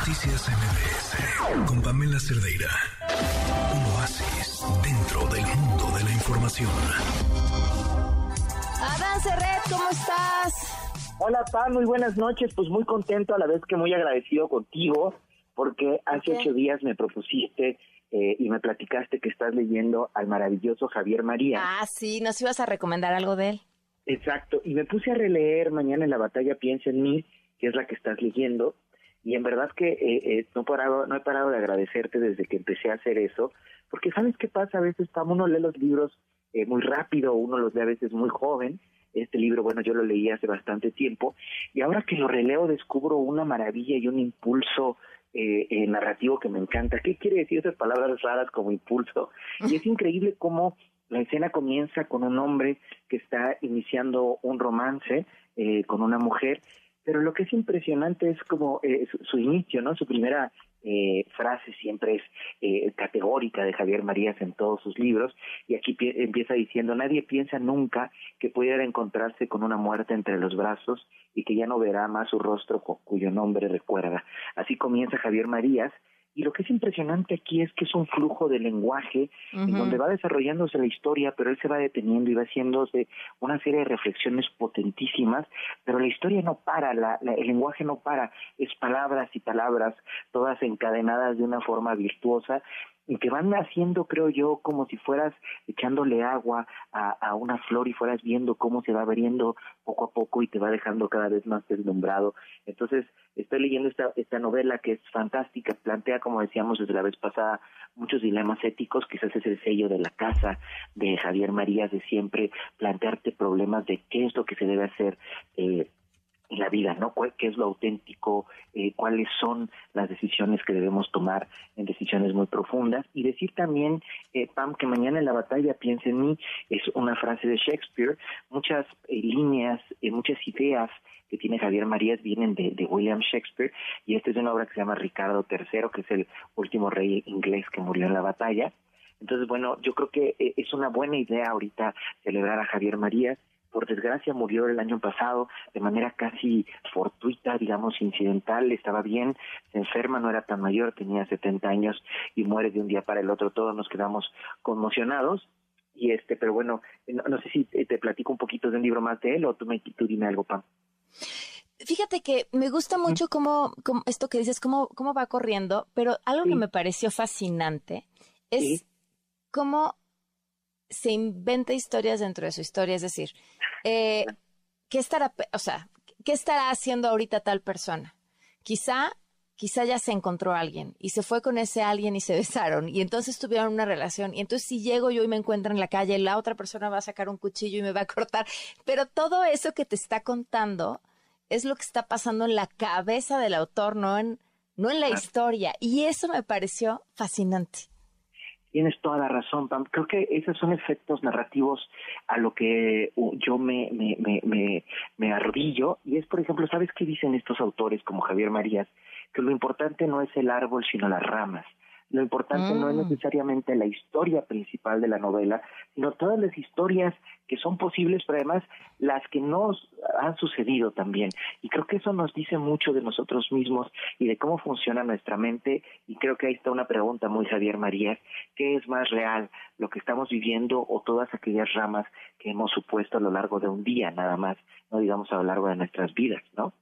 Noticias MBS con Pamela Cerdeira. Un oasis dentro del mundo de la información. Adán Cerret, ¿cómo estás? Hola, Pam, muy buenas noches. Pues muy contento a la vez que muy agradecido contigo porque hace ocho días me propusiste eh, y me platicaste que estás leyendo al maravilloso Javier María. Ah, sí, nos ibas a recomendar algo de él. Exacto, y me puse a releer mañana en la batalla Piensa en mí, que es la que estás leyendo, y en verdad que eh, eh, no, parado, no he parado de agradecerte desde que empecé a hacer eso, porque sabes qué pasa, a veces uno lee los libros eh, muy rápido, uno los lee a veces muy joven, este libro, bueno, yo lo leí hace bastante tiempo, y ahora que lo releo descubro una maravilla y un impulso eh, narrativo que me encanta. ¿Qué quiere decir esas palabras raras como impulso? Y es increíble cómo la escena comienza con un hombre que está iniciando un romance eh, con una mujer pero lo que es impresionante es como eh, su, inicio, ¿no? Su primera eh, frase siempre es eh, categórica de Javier Marías en todos sus libros y aquí empieza diciendo nadie piensa nunca que pudiera encontrarse con una muerte entre los brazos y que ya no verá más su rostro cuyo nombre recuerda. Así comienza Javier Marías y lo que es impresionante aquí es que es un flujo de lenguaje en donde va desarrollándose la historia, pero él se va deteniendo y va haciéndose una serie de reflexiones potentísimas, pero la historia no para, la, el lenguaje no para, es palabras y palabras, todas encadenadas de una forma virtuosa y que van haciendo, creo yo, como si fueras echándole agua a, a, una flor y fueras viendo cómo se va abriendo poco a poco y te va dejando cada vez más deslumbrado. Entonces, estoy leyendo esta, esta novela que es fantástica, plantea, como decíamos desde la vez pasada, muchos dilemas éticos, quizás es el sello de la casa de Javier Marías de siempre plantearte problemas de qué es lo que se debe hacer eh, en la vida, ¿no? ¿Qué es lo auténtico? Eh, ¿Cuáles son las decisiones que debemos tomar en decisiones muy profundas? Y decir también, eh, Pam, que mañana en la batalla piense en mí, es una frase de Shakespeare, muchas eh, líneas, eh, muchas ideas que tiene Javier Marías vienen de, William Shakespeare y esta es una obra que se llama Ricardo III, que es el último rey inglés que murió en la batalla. Entonces, bueno, yo creo que es una buena idea ahorita celebrar a Javier Marías por desgracia murió el año pasado de manera casi fortuita, digamos, incidental, estaba bien, se enferma, no era tan mayor, tenía 70 años y muere de un día para el otro, todos nos quedamos conmocionados. Y este, pero bueno, no, sé si te platico un poquito de un libro más de él o tú, me, tú dime algo, Pam. Fíjate que me gusta mucho cómo, cómo esto que dices, cómo, cómo va corriendo, pero algo que me pareció fascinante es cómo se inventa historias dentro de su historia, es decir, eh, ¿qué estará, o sea, qué estará haciendo ahorita tal persona? Quizá, quizá ya se encontró a alguien y se fue con ese alguien y se besaron y entonces tuvieron una relación y entonces si llego yo y me encuentro en la calle, la otra persona va a sacar un cuchillo y me va a cortar, pero todo eso que te está contando es lo que está pasando en la cabeza del autor, no en, no en la historia y eso me pareció fascinante. Tienes toda la razón, Pam. Creo que esos son efectos narrativos a lo que yo me, me, me, me, me arrodillo. Y es, por ejemplo, ¿sabes qué dicen estos autores como Javier Marías? Que lo importante no es el árbol, sino las ramas. Lo importante no es mm. necesariamente la historia principal de la novela, sino todas las historias que son posibles, pero además las que nos han sucedido también. Y creo que eso nos dice mucho de nosotros mismos y de cómo funciona nuestra mente. Y creo que ahí está una pregunta muy Javier María, ¿qué es más real, lo que estamos viviendo o todas aquellas ramas que hemos supuesto a lo largo de un día nada más, no digamos a lo largo de nuestras vidas, ¿no?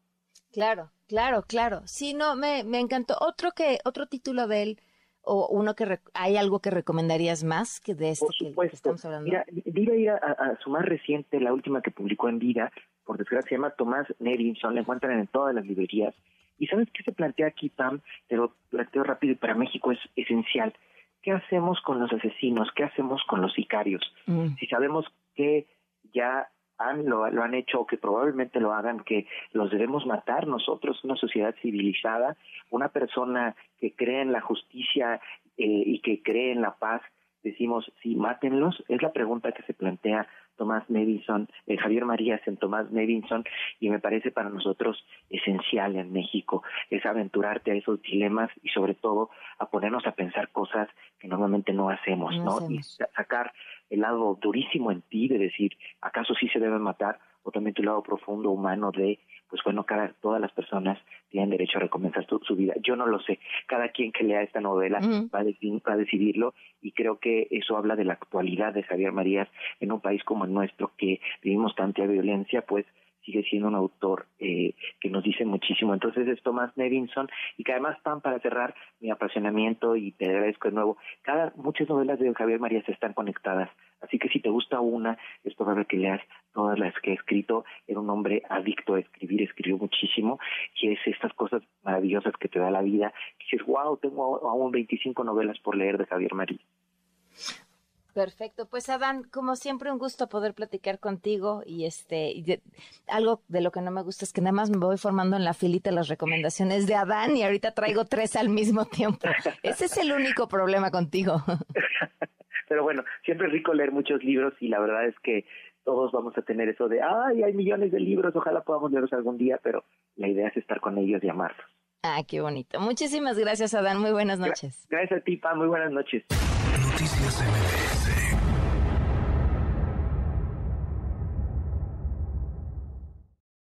Claro, claro, claro. Sí, no, me, me encantó. Otro que, otro título de él o uno que hay algo que recomendarías más que de este que, estamos hablando? Mira, Vida ir a, su más reciente, la última que publicó en Vida, por desgracia se llama Tomás Nevinson, la encuentran en todas las librerías. ¿Y sabes qué se plantea aquí, Pam? Te lo planteo rápido y para México es esencial. ¿Qué hacemos con los asesinos? ¿Qué hacemos con los sicarios? Mm. Si sabemos que ya han, lo, han hecho o que probablemente lo hagan, que los debemos matar nosotros, una sociedad civilizada, una persona que cree en la justicia eh, y que cree en la paz, decimos, sí, mátenlos, es la pregunta que se plantea Tomás Nevinson, eh, Javier Marías en Tomás Nevinson, y me parece para nosotros esencial en México, es aventurarte a esos dilemas y sobre todo a ponernos a pensar cosas que normalmente no hacemos, ¿no? Y sacar el lado durísimo en ti de decir, ¿acaso sí se debe matar? O también tu lado profundo humano de pues bueno, cada, todas las personas tienen derecho a recomenzar su, vida. Yo no lo sé, cada quien que lea esta novela va, a decidirlo y creo que eso habla de la actualidad de Javier Marías en un país como el nuestro que vivimos tanta violencia, pues sigue siendo un autor eh, que nos dice muchísimo. Entonces es Thomas Nevinson y que además, Pam, para cerrar mi apasionamiento y te agradezco de nuevo, cada, muchas novelas de Javier Marías están conectadas. Así que si te gusta una, es probable que leas todas las que he escrito. Era un hombre adicto a escribir, escribió muchísimo y es estas cosas maravillosas que te da la vida. dices, wow, tengo aún 25 novelas por leer de Javier Marías. Perfecto, pues Adán, como siempre un gusto poder platicar contigo y este algo de lo que no me gusta es que nada más me voy formando en la filita las recomendaciones de Adán y ahorita traigo tres al mismo tiempo. Ese es el único problema contigo. Pero bueno, siempre es rico leer muchos libros y la verdad es que todos vamos a tener eso de, ay, hay millones de libros, ojalá podamos leerlos algún día, pero la idea es estar con ellos y amarlos. Ah, qué bonito. Muchísimas gracias, Adán. Muy buenas noches. Gracias a ti, Pa. Muy buenas noches. Noticias MBS